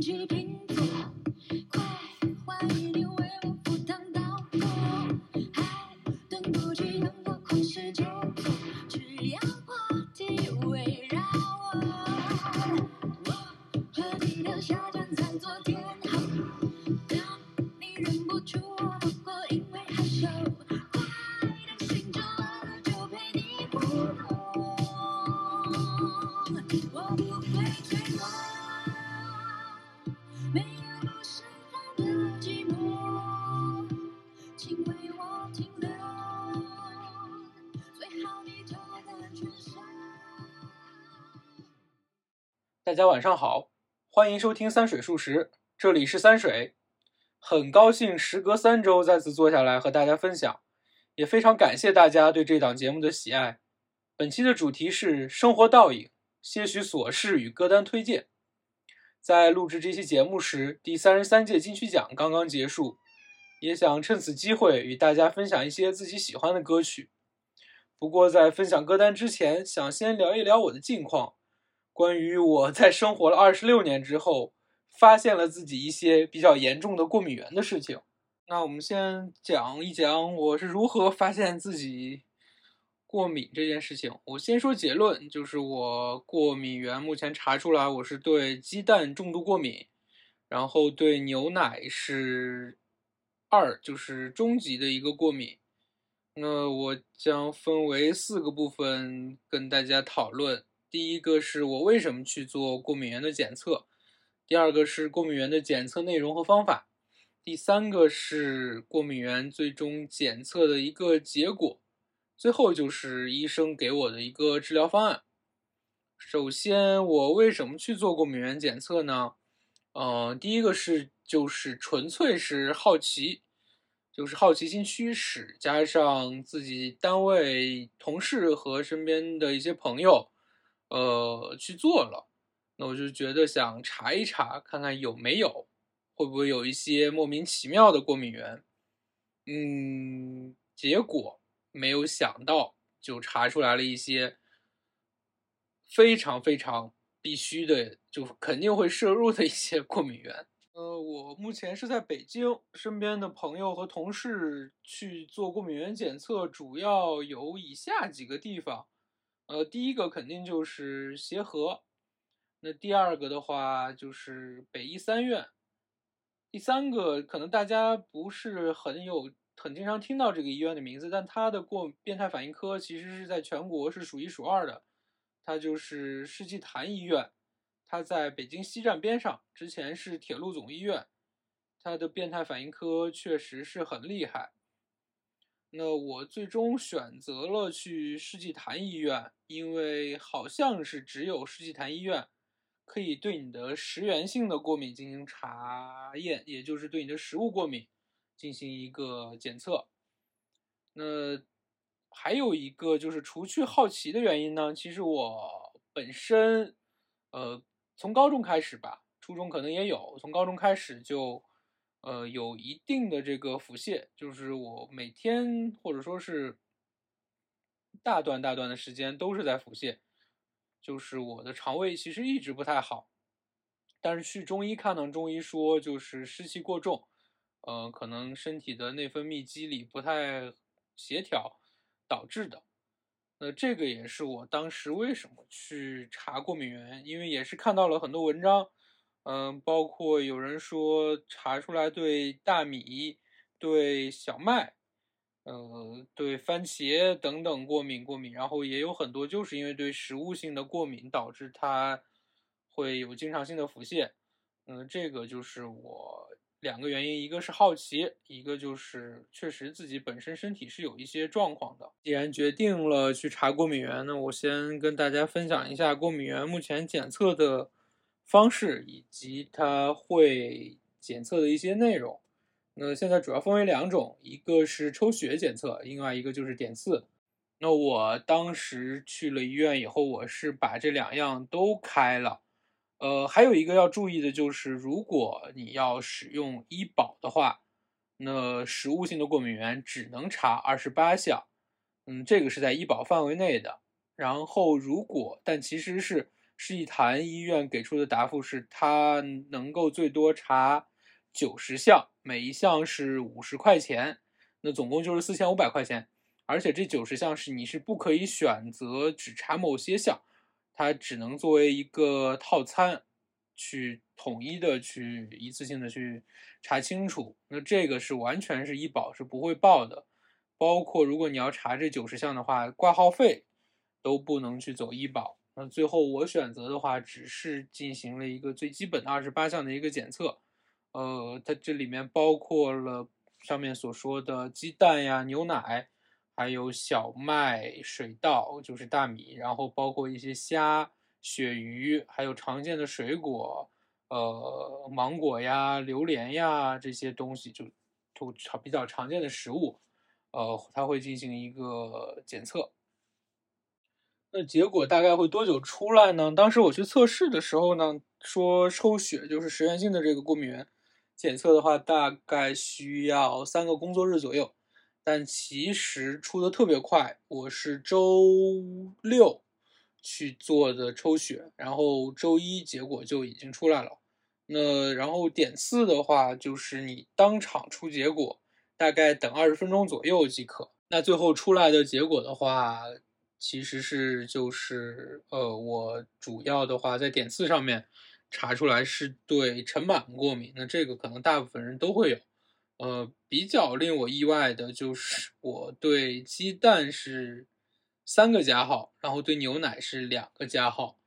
星大家晚上好，欢迎收听三水数十，这里是三水。很高兴时隔三周再次坐下来和大家分享，也非常感谢大家对这档节目的喜爱。本期的主题是生活倒影，些许琐事与歌单推荐。在录制这期节目时，第三十三届金曲奖刚刚结束，也想趁此机会与大家分享一些自己喜欢的歌曲。不过在分享歌单之前，想先聊一聊我的近况。关于我在生活了二十六年之后，发现了自己一些比较严重的过敏源的事情。那我们先讲一讲我是如何发现自己过敏这件事情。我先说结论，就是我过敏源目前查出来，我是对鸡蛋重度过敏，然后对牛奶是二，就是中级的一个过敏。那我将分为四个部分跟大家讨论。第一个是我为什么去做过敏源的检测，第二个是过敏源的检测内容和方法，第三个是过敏源最终检测的一个结果，最后就是医生给我的一个治疗方案。首先，我为什么去做过敏源检测呢？呃，第一个是就是纯粹是好奇，就是好奇心驱使，加上自己单位同事和身边的一些朋友。呃，去做了，那我就觉得想查一查，看看有没有，会不会有一些莫名其妙的过敏源。嗯，结果没有想到，就查出来了一些非常非常必须的，就肯定会摄入的一些过敏源。呃，我目前是在北京，身边的朋友和同事去做过敏源检测，主要有以下几个地方。呃，第一个肯定就是协和，那第二个的话就是北医三院，第三个可能大家不是很有很经常听到这个医院的名字，但它的过变态反应科其实是在全国是数一数二的，它就是世纪坛医院，它在北京西站边上，之前是铁路总医院，它的变态反应科确实是很厉害。那我最终选择了去世纪坛医院，因为好像是只有世纪坛医院可以对你的食源性的过敏进行查验，也就是对你的食物过敏进行一个检测。那还有一个就是除去好奇的原因呢，其实我本身，呃，从高中开始吧，初中可能也有，从高中开始就。呃，有一定的这个腹泻，就是我每天或者说是大段大段的时间都是在腹泻，就是我的肠胃其实一直不太好，但是去中医看呢，中医说就是湿气过重，呃，可能身体的内分泌机理不太协调导致的。那这个也是我当时为什么去查过敏源，因为也是看到了很多文章。嗯，包括有人说查出来对大米、对小麦、呃，对番茄等等过敏过敏，然后也有很多就是因为对食物性的过敏导致它会有经常性的腹泻。嗯，这个就是我两个原因，一个是好奇，一个就是确实自己本身身体是有一些状况的。既然决定了去查过敏源，那我先跟大家分享一下过敏源目前检测的。方式以及它会检测的一些内容，那现在主要分为两种，一个是抽血检测，另外一个就是点刺。那我当时去了医院以后，我是把这两样都开了。呃，还有一个要注意的就是，如果你要使用医保的话，那食物性的过敏源只能查二十八项，嗯，这个是在医保范围内的。然后如果，但其实是。世纪坛医院给出的答复是，它能够最多查九十项，每一项是五十块钱，那总共就是四千五百块钱。而且这九十项是你是不可以选择只查某些项，它只能作为一个套餐，去统一的去一次性的去查清楚。那这个是完全是医保是不会报的，包括如果你要查这九十项的话，挂号费都不能去走医保。最后我选择的话，只是进行了一个最基本的二十八项的一个检测，呃，它这里面包括了上面所说的鸡蛋呀、牛奶。还有小麦、水稻，就是大米，然后包括一些虾、鳕鱼，还有常见的水果，呃，芒果呀、榴莲呀这些东西，就就常比较常见的食物，呃，它会进行一个检测。那结果大概会多久出来呢？当时我去测试的时候呢，说抽血就是食源性的这个过敏原检测的话，大概需要三个工作日左右。但其实出的特别快，我是周六去做的抽血，然后周一结果就已经出来了。那然后点刺的话，就是你当场出结果，大概等二十分钟左右即可。那最后出来的结果的话，其实是就是呃，我主要的话在点刺上面查出来是对尘螨过敏，那这个可能大部分人都会有。呃，比较令我意外的就是我对鸡蛋是三个加号，然后对牛奶是两个加号。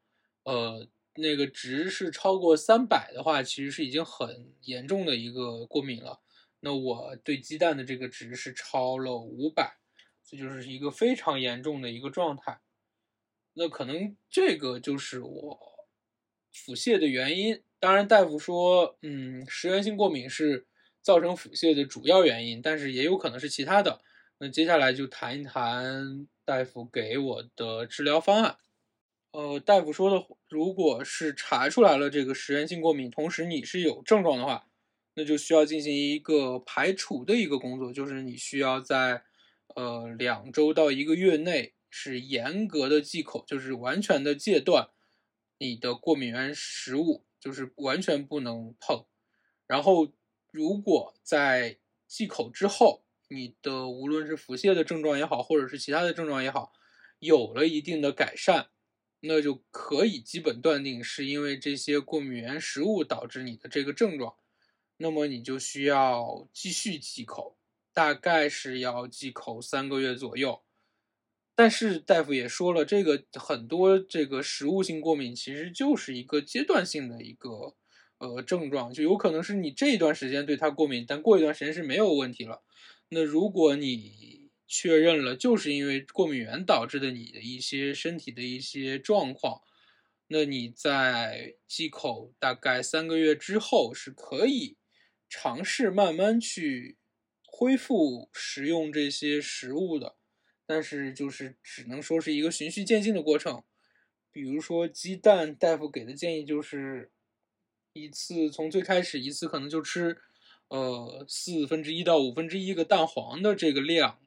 呃，那个值是超过三百的话，其实是已经很严重的一个过敏了。那我对鸡蛋的这个值是超了五百，这就是一个非常严重的一个状态。那可能这个就是我腹泻的原因。当然，大夫说，嗯，食源性过敏是。造成腹泻的主要原因，但是也有可能是其他的。那接下来就谈一谈大夫给我的治疗方案。呃，大夫说的，如果是查出来了这个食源性过敏，同时你是有症状的话，那就需要进行一个排除的一个工作，就是你需要在呃两周到一个月内是严格的忌口，就是完全的戒断你的过敏原食物，就是完全不能碰，然后。如果在忌口之后，你的无论是腹泻的症状也好，或者是其他的症状也好，有了一定的改善，那就可以基本断定是因为这些过敏原食物导致你的这个症状。那么你就需要继续忌口，大概是要忌口三个月左右。但是大夫也说了，这个很多这个食物性过敏其实就是一个阶段性的一个。呃，症状就有可能是你这一段时间对它过敏，但过一段时间是没有问题了。那如果你确认了就是因为过敏源导致的你的一些身体的一些状况，那你在忌口大概三个月之后是可以尝试慢慢去恢复食用这些食物的，但是就是只能说是一个循序渐进的过程。比如说鸡蛋，大夫给的建议就是。一次从最开始一次可能就吃，呃四分之一到五分之一个蛋黄的这个量，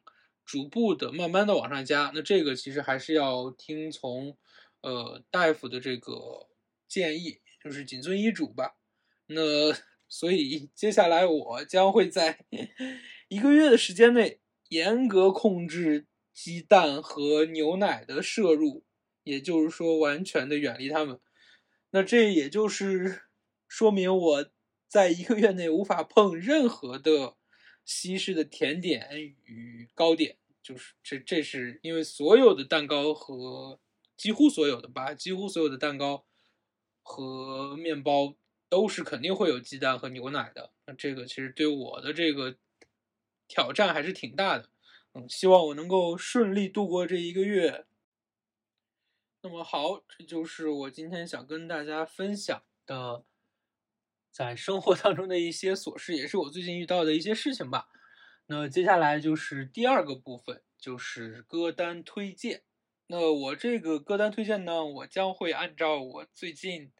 逐步的慢慢的往上加。那这个其实还是要听从，呃大夫的这个建议，就是谨遵医嘱吧。那 所以接下来我将会在一个月的时间内严格控制鸡蛋和牛奶的摄入，也就是说完全的远离它们。那这也就是。说明我在一个月内无法碰任何的西式的甜点与糕点，就是这，这是因为所有的蛋糕和几乎所有的吧，几乎所有的蛋糕和面包都是肯定会有鸡蛋和牛奶的。那这个其实对我的这个挑战还是挺大的。嗯，希望我能够顺利度过这一个月。那么好，这就是我今天想跟大家分享的。在生活当中的一些琐事，也是我最近遇到的一些事情吧。那接下来就是第二个部分，就是歌单推荐。那我这个歌单推荐呢，我将会按照我最近，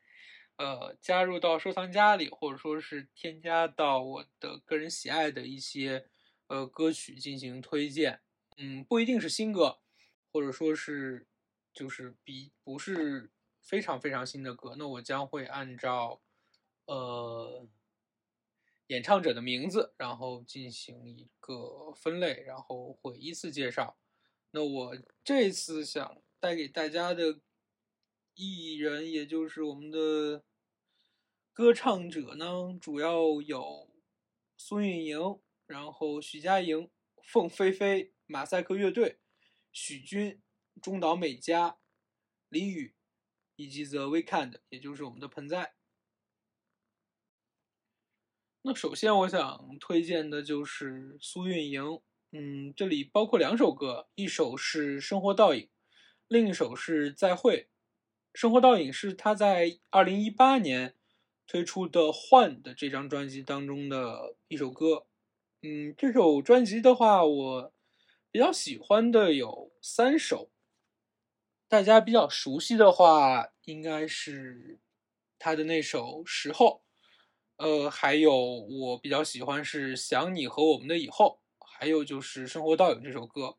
呃，加入到收藏夹里，或者说是添加到我的个人喜爱的一些，呃，歌曲进行推荐。嗯，不一定是新歌，或者说是，就是比不是非常非常新的歌，那我将会按照呃演唱者的名字，然后进行一个分类，然后会依次介绍。那我这次想带给大家的艺人，也就是我们的歌唱者呢，主要有苏运莹，然后许佳莹、凤飞飞、马赛克乐队、许君、中岛美嘉、李宇以及 The Weekend，也就是我们的盆栽。那首先我想推荐的就是苏运莹，嗯，这里包括两首歌，一首是《生活倒影》，另一首是《再会》。《生活倒影》是他在二零一八年推出的《换》的这张专辑当中的一首歌。嗯，这首专辑的话，我比较喜欢的有三首。大家比较熟悉的话，应该是他的那首《时候》。呃，还有我比较喜欢是《想你和我们的以后》，还有就是《生活倒影》这首歌。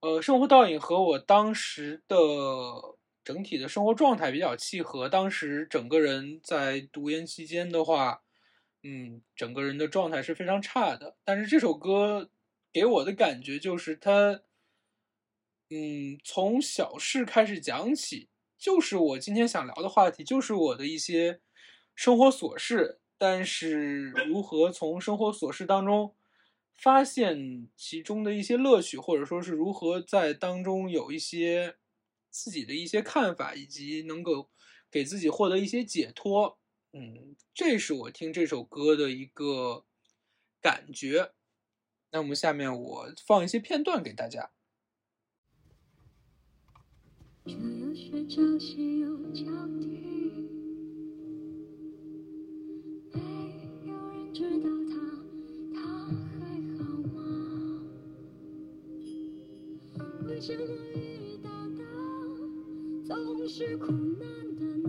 呃，《生活倒影》和我当时的整体的生活状态比较契合。当时整个人在读研期间的话，嗯，整个人的状态是非常差的。但是这首歌给我的感觉就是它，嗯，从小事开始讲起，就是我今天想聊的话题，就是我的一些。生活琐事，但是如何从生活琐事当中发现其中的一些乐趣，或者说是如何在当中有一些自己的一些看法，以及能够给自己获得一些解脱，嗯，这是我听这首歌的一个感觉。那我们下面我放一些片段给大家。这又是朝夕又交替，没有人知道他，为什么遇到的总是苦难的呢？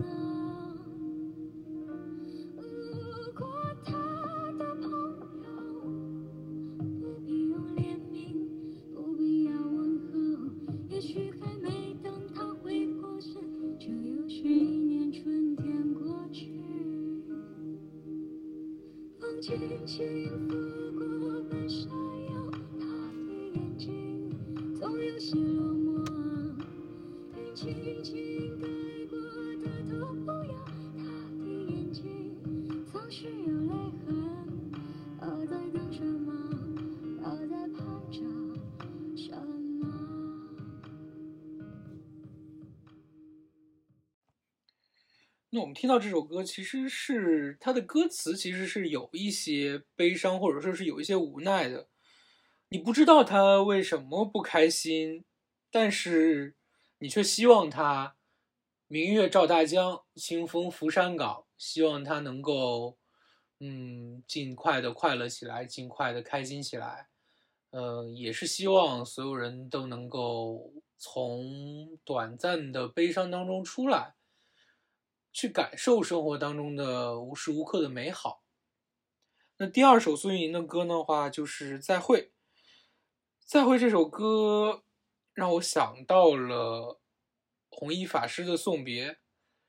听到这首歌，其实是它的歌词其实是有一些悲伤，或者说是有一些无奈的。你不知道他为什么不开心，但是你却希望他明月照大江，清风拂山岗，希望他能够，嗯，尽快的快乐起来，尽快的开心起来。呃，也是希望所有人都能够从短暂的悲伤当中出来。去感受生活当中的无时无刻的美好。那第二首苏运莹的歌的话，就是《再会》。《再会》这首歌让我想到了弘一法师的送别，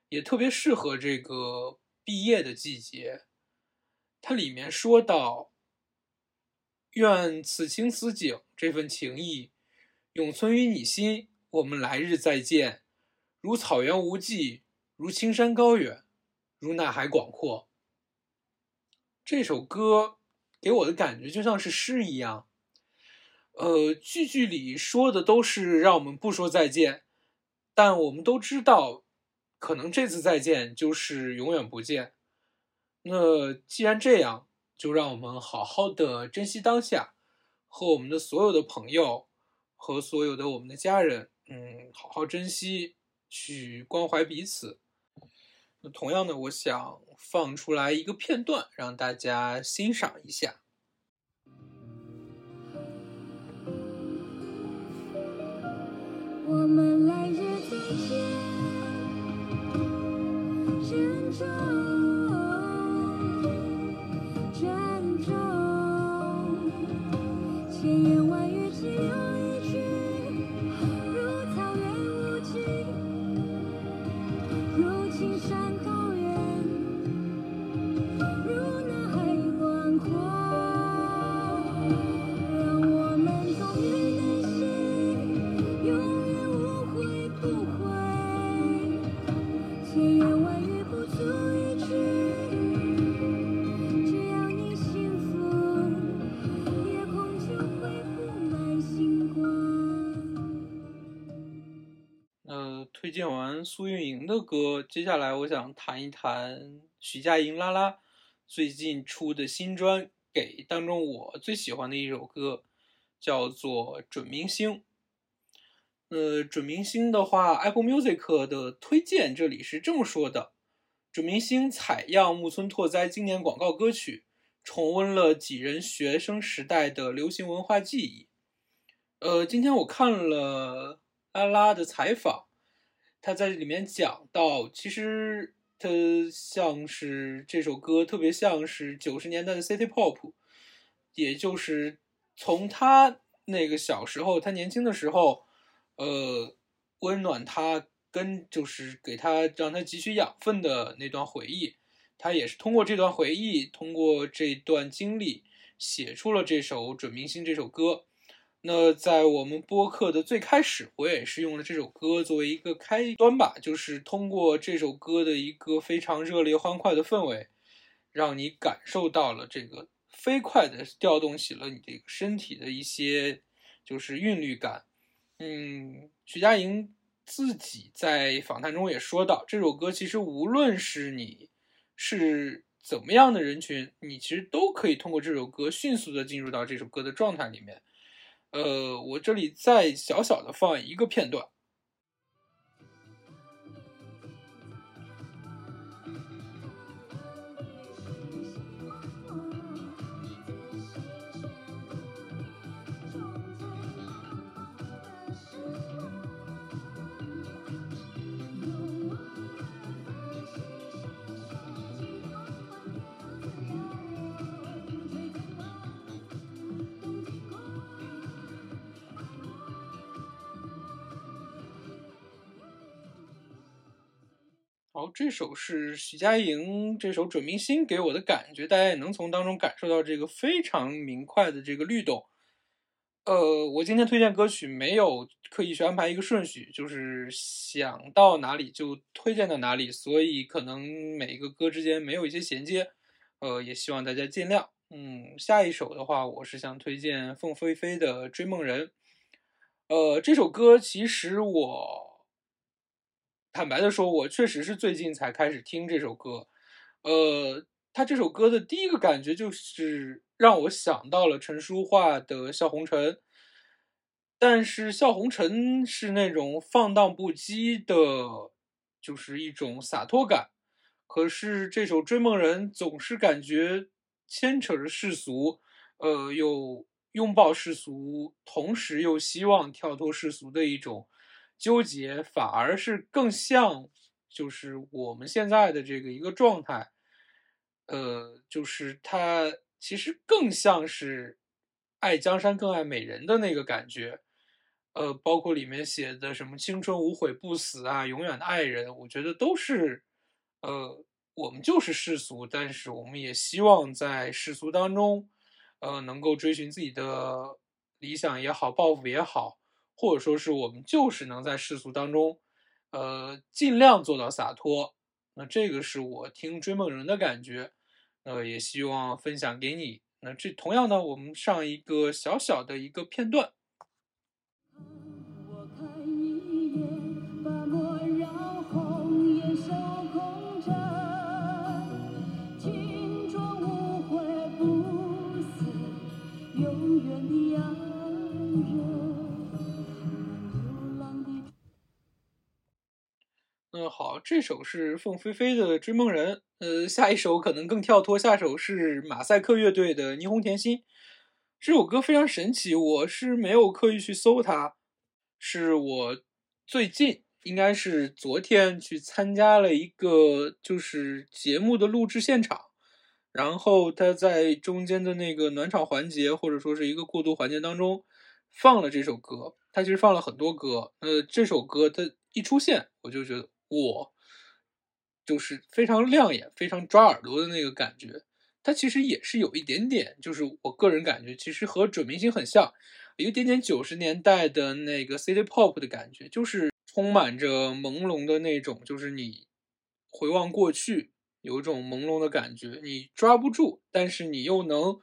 也特别适合这个毕业的季节。它里面说到：“愿此情此景，这份情谊永存于你心。我们来日再见，如草原无际。”如青山高远，如大海广阔。这首歌给我的感觉就像是诗一样，呃，句句里说的都是让我们不说再见，但我们都知道，可能这次再见就是永远不见。那既然这样，就让我们好好的珍惜当下，和我们的所有的朋友和所有的我们的家人，嗯，好好珍惜，去关怀彼此。那同样的，我想放出来一个片段，让大家欣赏一下。我们来日再见，推荐完苏运莹的歌，接下来我想谈一谈徐佳莹拉拉最近出的新专《给》当中我最喜欢的一首歌，叫做《准明星》。呃，准明星的话，Apple Music 的推荐这里是这么说的：准明星采样木村拓哉经典广告歌曲，重温了几人学生时代的流行文化记忆。呃，今天我看了拉拉的采访，他在里面讲到，其实他像是这首歌，特别像是九十年代的 City Pop，也就是从他那个小时候，他年轻的时候。呃，温暖他跟就是给他让他汲取养分的那段回忆，他也是通过这段回忆，通过这段经历写出了这首《准明星》这首歌。那在我们播客的最开始，我也是用了这首歌作为一个开端吧，就是通过这首歌的一个非常热烈欢快的氛围，让你感受到了这个飞快的调动起了你这个身体的一些就是韵律感。嗯，徐佳莹自己在访谈中也说到，这首歌其实无论是你是怎么样的人群，你其实都可以通过这首歌迅速的进入到这首歌的状态里面。呃，我这里再小小的放一个片段。这首是许佳莹这首《准明星》给我的感觉，大家也能从当中感受到这个非常明快的这个律动。呃，我今天推荐歌曲没有刻意去安排一个顺序，就是想到哪里就推荐到哪里，所以可能每一个歌之间没有一些衔接，呃，也希望大家见谅。嗯，下一首的话，我是想推荐凤飞飞的《追梦人》。呃，这首歌其实我。坦白的说，我确实是最近才开始听这首歌。呃，他这首歌的第一个感觉就是让我想到了陈淑桦的《笑红尘》，但是《笑红尘》是那种放荡不羁的，就是一种洒脱感。可是这首《追梦人》总是感觉牵扯着世俗，呃，又拥抱世俗，同时又希望跳脱世俗的一种。纠结反而是更像，就是我们现在的这个一个状态，呃，就是他其实更像是爱江山更爱美人的那个感觉，呃，包括里面写的什么青春无悔不死啊，永远的爱人，我觉得都是，呃，我们就是世俗，但是我们也希望在世俗当中，呃，能够追寻自己的理想也好，抱负也好。或者说是我们就是能在世俗当中，呃，尽量做到洒脱。那这个是我听《追梦人》的感觉，呃，也希望分享给你。那这同样呢，我们上一个小小的一个片段。好，这首是凤飞飞的《追梦人》。呃，下一首可能更跳脱，下首是马赛克乐队的《霓虹甜心》。这首歌非常神奇，我是没有刻意去搜它，是我最近应该是昨天去参加了一个就是节目的录制现场，然后他在中间的那个暖场环节或者说是一个过渡环节当中放了这首歌。他其实放了很多歌，呃，这首歌它一出现，我就觉得。我就是非常亮眼、非常抓耳朵的那个感觉，它其实也是有一点点，就是我个人感觉，其实和准明星很像，有一点点九十年代的那个 City Pop 的感觉，就是充满着朦胧的那种，就是你回望过去，有一种朦胧的感觉，你抓不住，但是你又能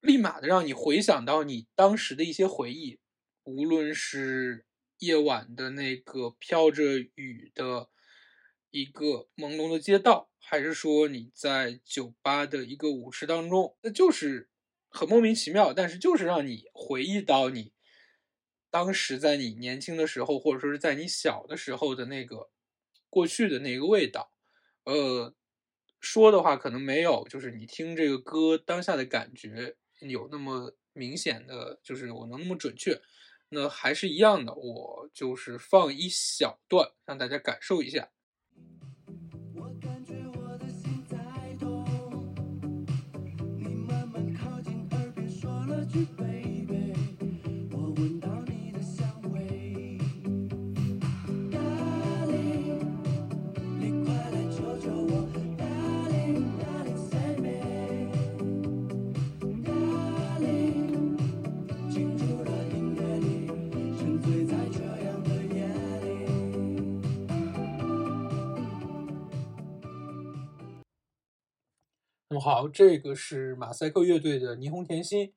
立马的让你回想到你当时的一些回忆，无论是夜晚的那个飘着雨的一个朦胧的街道，还是说你在酒吧的一个舞池当中，那就是很莫名其妙，但是就是让你回忆到你当时在你年轻的时候，或者说是在你小的时候的那个过去的那个味道。呃，说的话可能没有，就是你听这个歌当下的感觉有那么明显的，就是我能那么准确。那还是一样的，我就是放一小段，让大家感受一下。我感觉我的心在动，你慢慢靠近耳边说了句 baby，好，这个是马赛克乐队的《霓虹甜心》。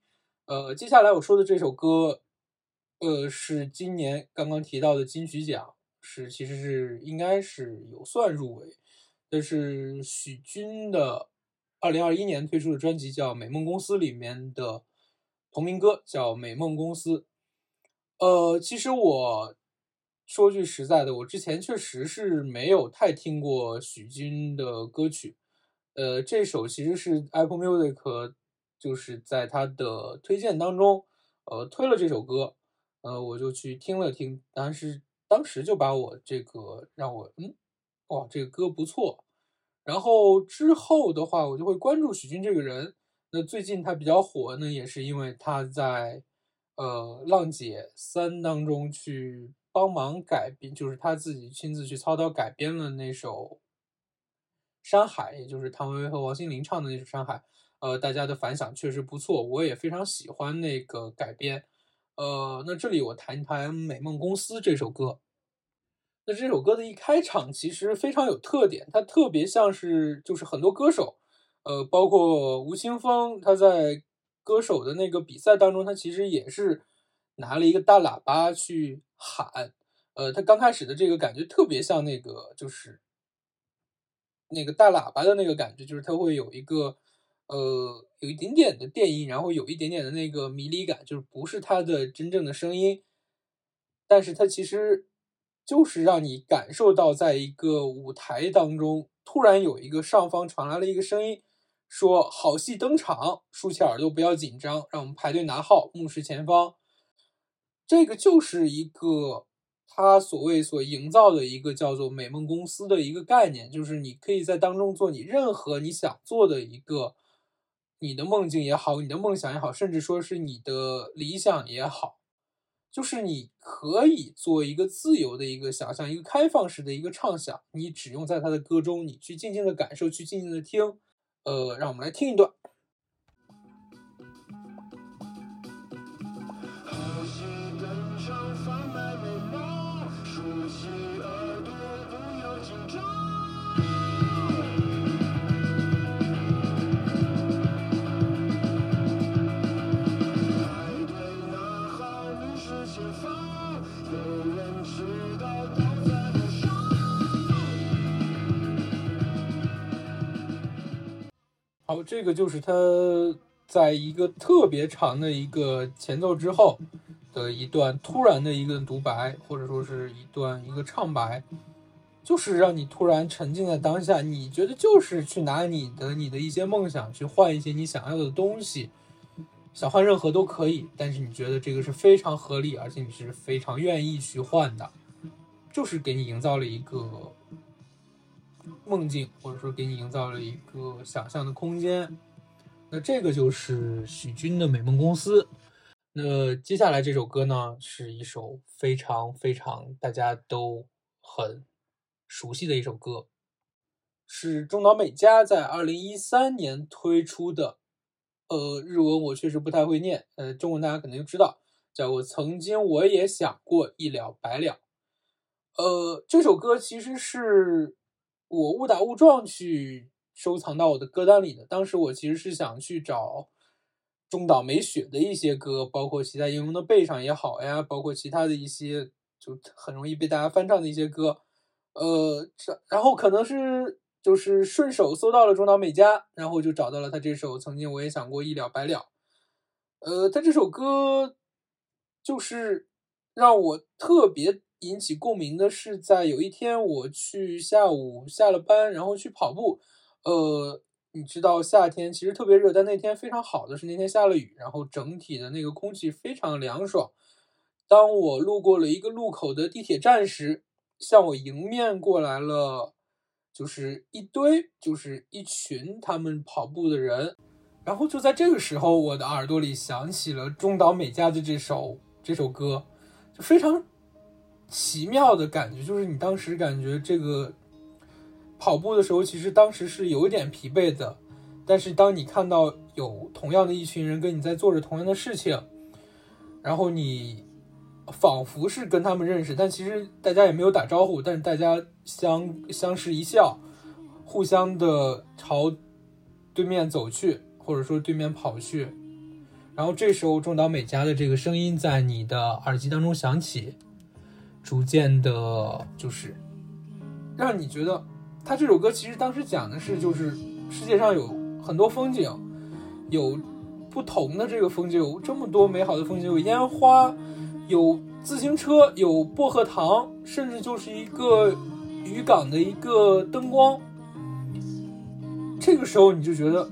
呃，接下来我说的这首歌，呃，是今年刚刚提到的金曲奖，是其实是应该是有算入围，这是许君的二零二一年推出的专辑叫《美梦公司》里面的同名歌，叫《美梦公司》。呃，其实我说句实在的，我之前确实是没有太听过许君的歌曲。呃，这首其实是 Apple Music 就是在它的推荐当中，呃，推了这首歌，呃，我就去听了听，但是当时就把我这个让我嗯，哇，这个歌不错。然后之后的话，我就会关注许君这个人。那最近他比较火呢，也是因为他在呃《浪姐三》当中去帮忙改编，就是他自己亲自去操刀改编了那首。山海，也就是谭维维和王心凌唱的那首《山海》，呃，大家的反响确实不错，我也非常喜欢那个改编。呃，那这里我谈一谈《美梦公司》这首歌。那这首歌的一开场其实非常有特点，它特别像是就是很多歌手，呃，包括吴青峰，他在歌手的那个比赛当中，他其实也是拿了一个大喇叭去喊。呃，他刚开始的这个感觉特别像那个就是。那个大喇叭的那个感觉，就是它会有一个，呃，有一点点的电音，然后有一点点的那个迷离感，就是不是它的真正的声音，但是它其实就是让你感受到，在一个舞台当中，突然有一个上方传来了一个声音，说“好戏登场，竖起耳朵，不要紧张，让我们排队拿号，目视前方”，这个就是一个。他所谓所营造的一个叫做“美梦公司”的一个概念，就是你可以在当中做你任何你想做的一个，你的梦境也好，你的梦想也好，甚至说是你的理想也好，就是你可以做一个自由的一个想象，一个开放式的一个畅想。你只用在他的歌中，你去静静的感受，去静静的听。呃，让我们来听一段。好，这个就是他在一个特别长的一个前奏之后的一段突然的一个独白，或者说是一段一个唱白，就是让你突然沉浸在当下。你觉得就是去拿你的你的一些梦想去换一些你想要的东西，想换任何都可以，但是你觉得这个是非常合理，而且你是非常愿意去换的，就是给你营造了一个梦境，或者说给你营造了一个想象的空间。那这个就是许君的《美梦公司》。那接下来这首歌呢，是一首非常非常大家都很熟悉的一首歌，是中岛美嘉在二零一三年推出的。呃，日文我确实不太会念，呃，中文大家肯定知道，叫我《曾经我也想过一了百了》。呃，这首歌其实是我误打误撞去收藏到我的歌单里的。当时我其实是想去找中岛美雪的一些歌，包括骑在荧光的背上也好呀，包括其他的一些就很容易被大家翻唱的一些歌。呃，这然后可能是就是顺手搜到了中岛美嘉，然后就找到了他这首曾经我也想过一了百了。呃，他这首歌就是让我特别引起共鸣的是，在有一天我去下午下了班，然后去跑步。呃，你知道夏天其实特别热，但那天非常好的是那天下了雨，然后整体的那个空气非常凉爽。当我路过了一个路口的地铁站时，向我迎面过来了，就是一堆，就是一群他们跑步的人。然后就在这个时候，我的耳朵里响起了中岛美嘉的这首这首歌，就非常奇妙的感觉，就是你当时感觉这个跑步的时候，其实当时是有一点疲惫的，但是当你看到有同样的一群人跟你在做着同样的事情，然后你仿佛是跟他们认识，但其实大家也没有打招呼，但是大家相相视一笑，互相的朝对面走去，或者说对面跑去，然后这时候中岛美嘉的这个声音在你的耳机当中响起，逐渐的，就是让你觉得，他这首歌其实当时讲的是，就是世界上有很多风景，有不同的这个风景，有这么多美好的风景，有烟花，有自行车，有薄荷糖，甚至就是一个渔港的一个灯光。这个时候你就觉得，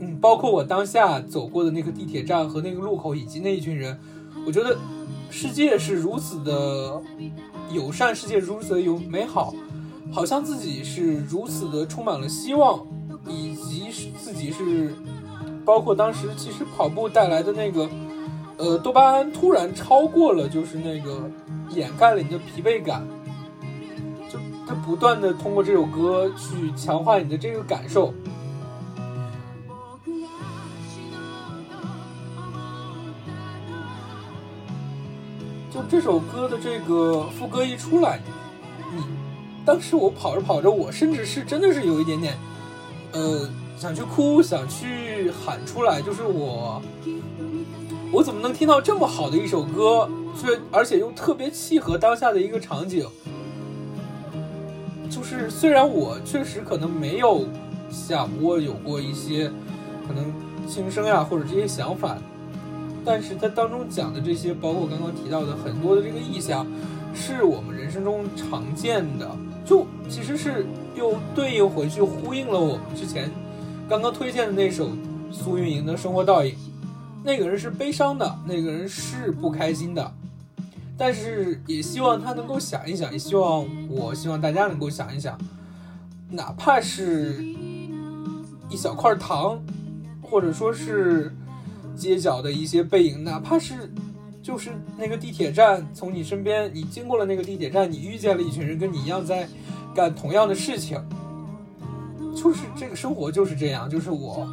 嗯，包括我当下走过的那个地铁站和那个路口，以及那一群人，我觉得世界是如此的友善，世界如此的有美好，好像自己是如此的充满了希望，以及自己是，包括当时其实跑步带来的那个，呃，多巴胺突然超过了，就是那个掩盖了你的疲惫感，就它不断的通过这首歌去强化你的这个感受。这首歌的这个副歌一出来，你当时我跑着跑着，我甚至是真的是有一点点，呃，想去哭，想去喊出来，就是我，我怎么能听到这么好的一首歌，却而且又特别契合当下的一个场景？就是虽然我确实可能没有想过有过一些可能轻生呀或者这些想法，但是它当中讲的这些，包括刚刚提到的很多的这个意象，是我们人生中常见的，就其实是又对应回去呼应了我们之前刚刚推荐的那首苏运莹的《生活倒影》。那个人是悲伤的，那个人是不开心的，但是也希望他能够想一想，也希望我希望大家能够想一想，哪怕是一小块糖，或者说是街角的一些背影，哪怕是就是那个地铁站，从你身边，你经过了那个地铁站，你遇见了一群人跟你一样在干同样的事情，就是这个生活就是这样，就是我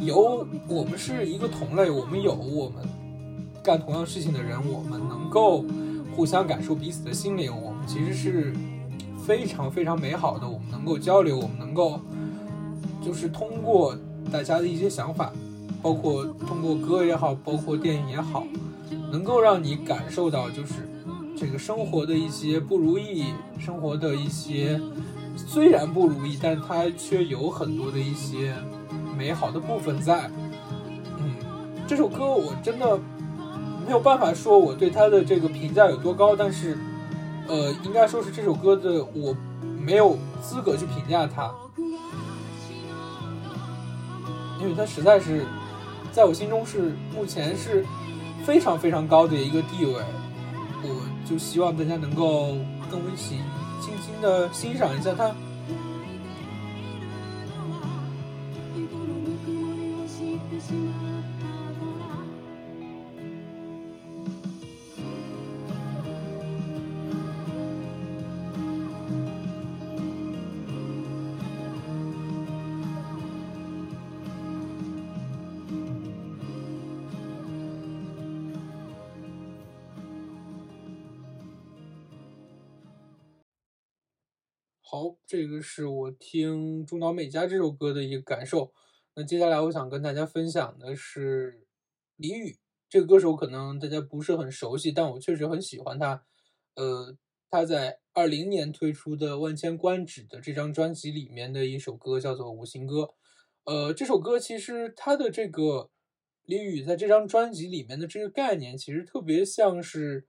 有我们是一个同类，我们有我们干同样事情的人，我们能够互相感受彼此的心灵，我们其实是非常非常美好的，我们能够交流，我们能够就是通过大家的一些想法，包括通过歌也好，包括电影也好，能够让你感受到就是这个生活的一些不如意，生活的一些虽然不如意，但它却有很多的一些美好的部分在。嗯，这首歌我真的没有办法说我对它的这个评价有多高，但是呃，应该说是这首歌的我没有资格去评价它。因为它实在是在我心中是目前是非常非常高的一个地位，我就希望大家能够跟我一起静静的欣赏一下它。好，这个是我听中岛美嘉这首歌的一个感受。那接下来我想跟大家分享的是李宇这个歌手可能大家不是很熟悉，但我确实很喜欢他。呃，他在二零年推出的《万千观止》的这张专辑里面的一首歌叫做《五行歌》。呃，这首歌其实它的这个李宇在这张专辑里面的这个概念，其实特别像是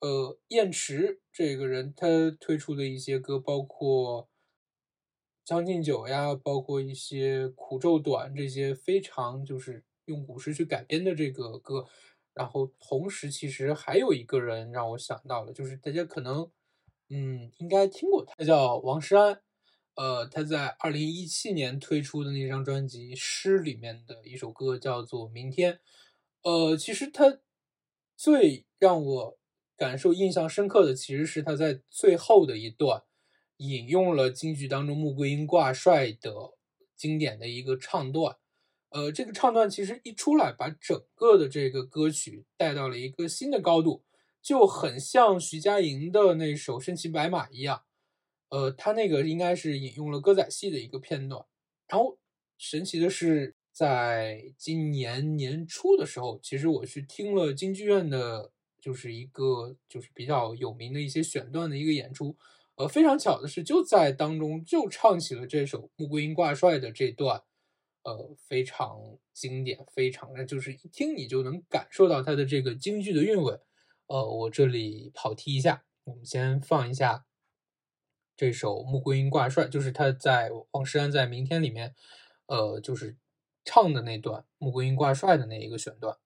呃燕池这个人他推出的一些歌，包括《将进酒》呀，包括一些《苦昼短》这些非常就是用古诗去改编的这个歌。然后同时，其实还有一个人让我想到了，就是大家可能嗯应该听过他，他叫王诗安。呃，他在二零一七年推出的那张专辑《诗》里面的一首歌叫做《明天》。呃，其实他最让我感受印象深刻的，其实是他在最后的一段引用了京剧当中穆桂英挂帅的经典的一个唱段。呃，这个唱段其实一出来，把整个的这个歌曲带到了一个新的高度，就很像徐佳莹的那首《身骑白马》一样。呃，他那个应该是引用了歌仔戏的一个片段，然后神奇的是，在今年年初的时候，其实我去听了京剧院的，就是一个就是比较有名的一些选段的一个演出，呃，非常巧的是，就在当中就唱起了这首穆桂英挂帅的这段，呃，非常经典，非常的就是一听你就能感受到它的这个京剧的韵味。呃，我这里跑题一下，我们先放一下。这首《穆桂英挂帅》就是他在王诗安在《明天》里面，呃，就是唱的那段《穆桂英挂帅》的那一个选段。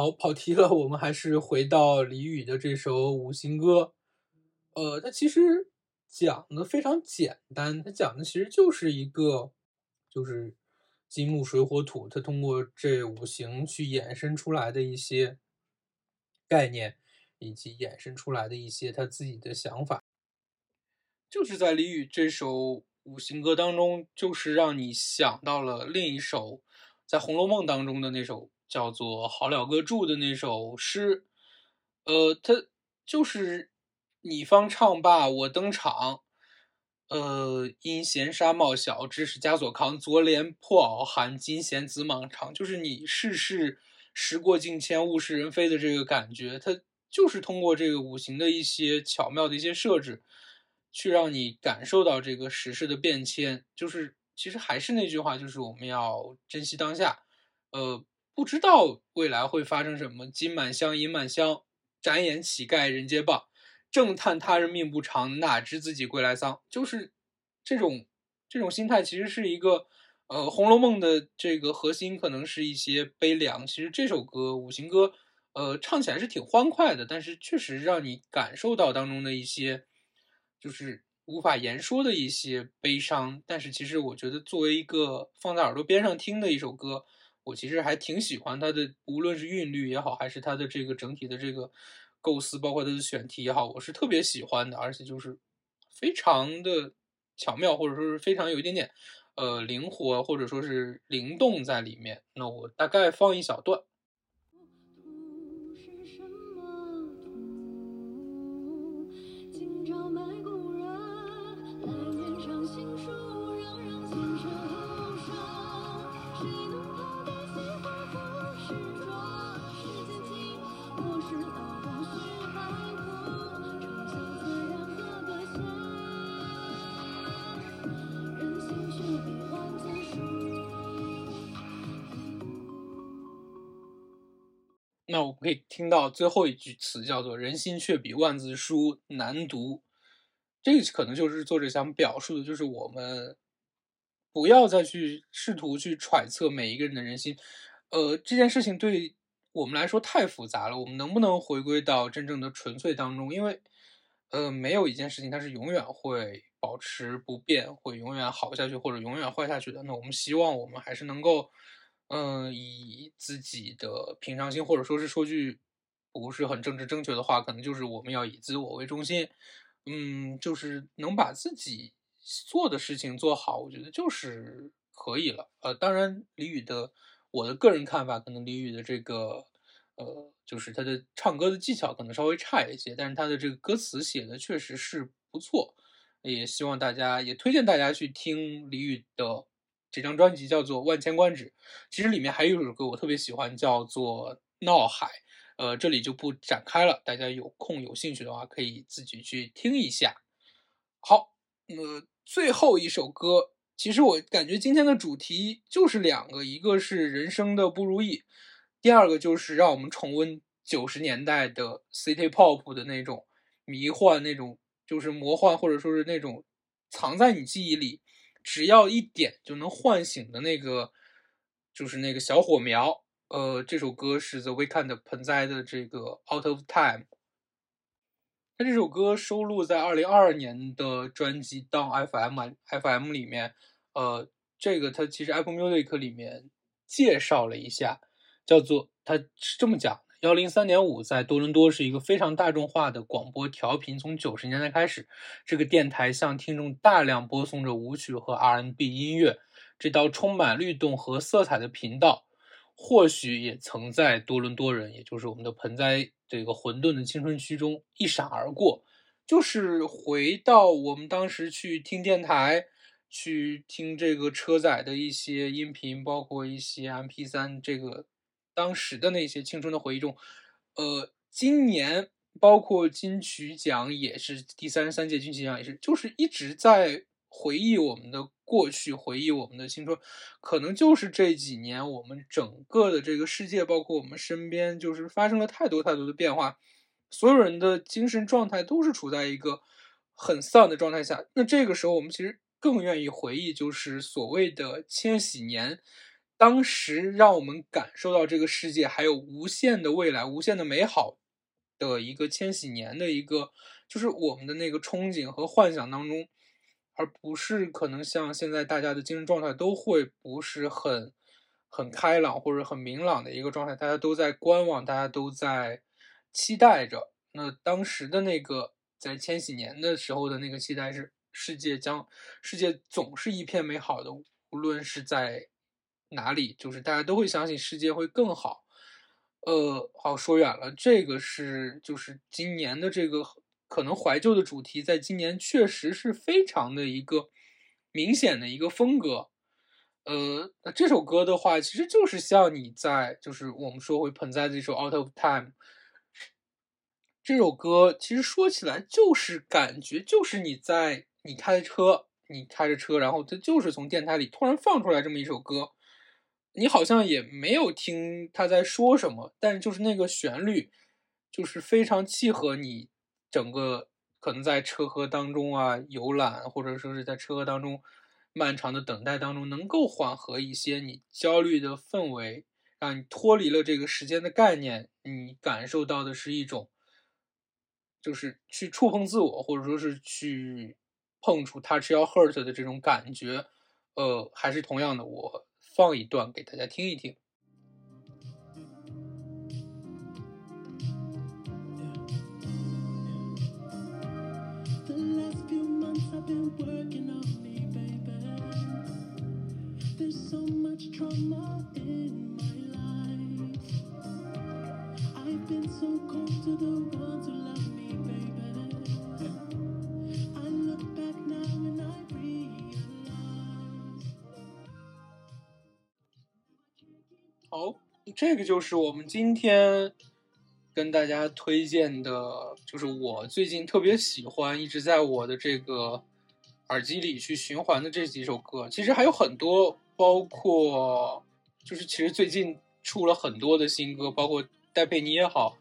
好，跑题了，我们还是回到李宇的这首《五行歌》。呃，它其实讲的非常简单，它讲的其实就是一个，就是金木水火土，它通过这五行去衍生出来的一些概念，以及衍生出来的一些他自己的想法。就是在李宇这首《五行歌》当中，就是让你想到了另一首在《红楼梦》当中的那首。叫做《好了歌注》的那首诗，呃，它就是你方唱罢我登场，呃，因闲纱帽小，知是枷锁扛，昨怜破袄寒，今嫌紫蟒长。就是你世事时过境迁，物是人非的这个感觉，它就是通过这个五行的一些巧妙的一些设置，去让你感受到这个时事的变迁。就是其实还是那句话，就是我们要珍惜当下，呃。不知道未来会发生什么。金满箱，银满箱，展眼乞丐人皆谤。正叹他人命不长，哪知自己归来丧。就是这种这种心态，其实是一个呃《红楼梦》的这个核心，可能是一些悲凉。其实这首歌《五行歌》，呃，唱起来是挺欢快的，但是确实让你感受到当中的一些就是无法言说的一些悲伤。但是其实我觉得，作为一个放在耳朵边上听的一首歌。我其实还挺喜欢它的，无论是韵律也好，还是它的这个整体的这个构思，包括它的选题也好，我是特别喜欢的，而且就是非常的巧妙，或者说是非常有一点点呃灵活，或者说是灵动在里面。那我大概放一小段。那我们可以听到最后一句词叫做“人心却比万字书难读”，这个可能就是作者想表述的，就是我们不要再去试图去揣测每一个人的人心，呃，这件事情对我们来说太复杂了。我们能不能回归到真正的纯粹当中？因为，呃，没有一件事情它是永远会保持不变，会永远好下去或者永远坏下去的。那我们希望我们还是能够，嗯、以自己的平常心，或者说是说句不是很政治正确的话，可能就是我们要以自我为中心，嗯，就是能把自己做的事情做好，我觉得就是可以了。呃，当然，李宇的我的个人看法，可能李宇的这个呃，就是他的唱歌的技巧可能稍微差一些，但是他的这个歌词写的确实是不错。也希望大家，也推荐大家去听李宇的这张专辑，叫做《万千观止》。其实里面还有一首歌我特别喜欢，叫做《闹海》。呃，这里就不展开了，大家有空有兴趣的话，可以自己去听一下。好，那么最后一首歌，其实我感觉今天的主题就是两个，一个是人生的不如意，第二个就是让我们重温九十年代的 City Pop 的那种迷幻，那种就是魔幻，或者说是那种藏在你记忆里，只要一点就能唤醒的那个，就是那个小火苗。呃，这首歌是 The Weeknd 盆栽的这个 Out of Time。他这首歌收录在二零二二年的专辑《Down FM》FM 里面。呃，这个他其实 Apple Music 里面介绍了一下，叫做他是这么讲：幺零三点五在多伦多是一个非常大众化的广播调频。从九十年代开始，这个电台向听众大量播送着舞曲和 R&B 音乐。这道充满律动和色彩的频道，或许也曾在多伦多人，也就是我们的盆栽这个混沌的青春区中一闪而过。就是回到我们当时去听电台，去听这个车载的一些音频，包括一些 MP 3这个当时的那些青春的回忆中。呃，今年包括金曲奖也是第三十三届金曲奖也是，就是一直在回忆我们的过去，回忆我们的青春。可能就是这几年我们整个的这个世界，包括我们身边，就是发生了太多太多的变化。所有人的精神状态都是处在一个很丧的状态下。那这个时候，我们其实更愿意回忆，就是所谓的千禧年，当时让我们感受到这个世界还有无限的未来、无限的美好的一个千禧年的一个，就是我们的那个憧憬和幻想当中，而不是可能像现在大家的精神状态都会不是很很开朗或者很明朗的一个状态，大家都在观望，大家都在。期待着。那当时的那个在千禧年的时候的那个期待是，世界将世界总是一片美好的，无论是在哪里，就是大家都会相信世界会更好。呃，好说远了，这个是就是今年的这个可能怀旧的主题，在今年确实是非常的一个明显的一个风格。呃，那这首歌的话，其实就是像你在就是我们说回盆栽的这首《Out of Time》。这首歌其实说起来就是感觉就是你在你开着车，你开着车，然后它就是从电台里突然放出来这么一首歌，你好像也没有听他在说什么，但就是那个旋律，就是非常契合你整个可能在车河当中啊游览，或者说是在车河当中漫长的等待当中，能够缓和一些你焦虑的氛围，让你脱离了这个时间的概念，你感受到的是一种。就是去触碰自我，或者说是去碰触 touch your heart 的这种感觉，呃，还是同样的，我放一段给大家听一听。这个就是我们今天跟大家推荐的，就是我最近特别喜欢，一直在我的这个耳机里去循环的这几首歌。其实还有很多，包括就是其实最近出了很多的新歌，包括戴佩妮也好，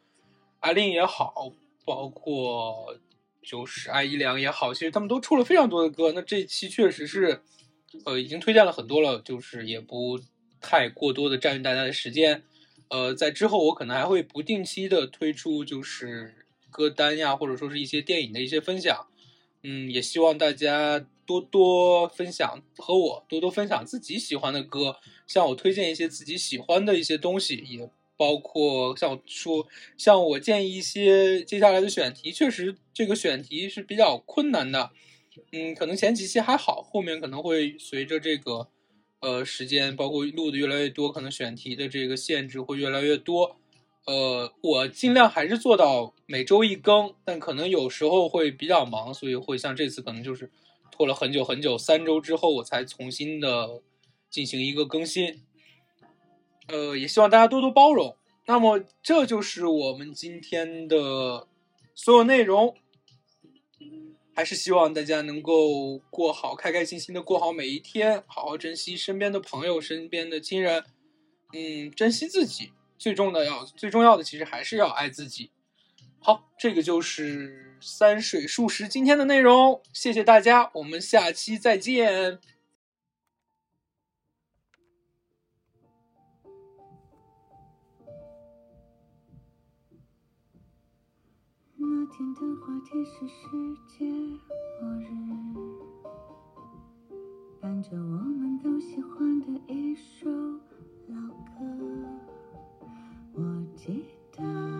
艾琳也好，包括就是艾怡良也好，其实他们都出了非常多的歌。那这期确实是，呃，已经推荐了很多了，就是也不太过多的占用大家的时间。呃，在之后我可能还会不定期的推出，就是歌单呀，或者说是一些电影的一些分享。嗯，也希望大家多多分享和我多多分享自己喜欢的歌，向我推荐一些自己喜欢的一些东西，也包括像我说，向我建议一些接下来的选题。确实，这个选题是比较困难的。嗯，可能前几期还好，后面可能会随着这个呃时间，包括录的越来越多，可能选题的这个限制会越来越多。呃，我尽量还是做到每周一更，但可能有时候会比较忙，所以会像这次可能就是拖了很久很久，三周之后我才重新的进行一个更新。呃，也希望大家多多包容。那么这就是我们今天的所有内容，还是希望大家能够过好，开开心心的过好每一天，好好珍惜身边的朋友、身边的亲人，嗯，珍惜自己。最重的要最重要的，其实还是要爱自己。好，这个就是三水数十今天的内容，谢谢大家，我们下期再见。今天的话题是世界末日伴着我们都喜欢的一首老歌。我记得